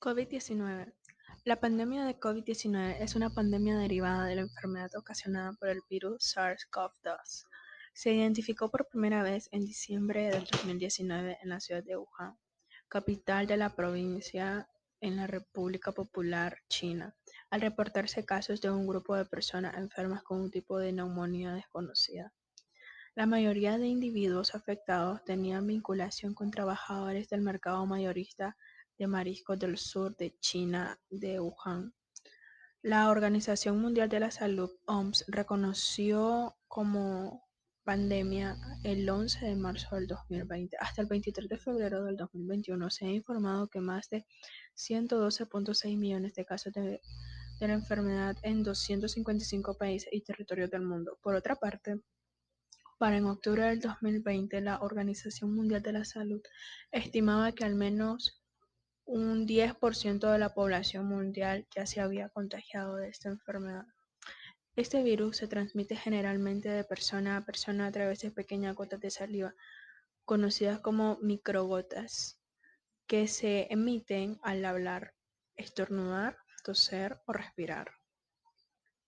COVID-19. La pandemia de COVID-19 es una pandemia derivada de la enfermedad ocasionada por el virus SARS-CoV-2. Se identificó por primera vez en diciembre del 2019 en la ciudad de Wuhan, capital de la provincia en la República Popular China, al reportarse casos de un grupo de personas enfermas con un tipo de neumonía desconocida. La mayoría de individuos afectados tenían vinculación con trabajadores del mercado mayorista de mariscos del sur de China de Wuhan. La Organización Mundial de la Salud, OMS, reconoció como pandemia el 11 de marzo del 2020. Hasta el 23 de febrero del 2021 se ha informado que más de 112.6 millones de casos de, la enfermedad en 255 países y territorios del mundo. Por otra parte, para en octubre del 2020, la Organización Mundial de la Salud estimaba que al menos un 10% de la población mundial ya se había contagiado de esta enfermedad. Este virus se transmite generalmente de persona a persona a través de pequeñas gotas de saliva, conocidas como microgotas, que se emiten al hablar, estornudar, toser o respirar.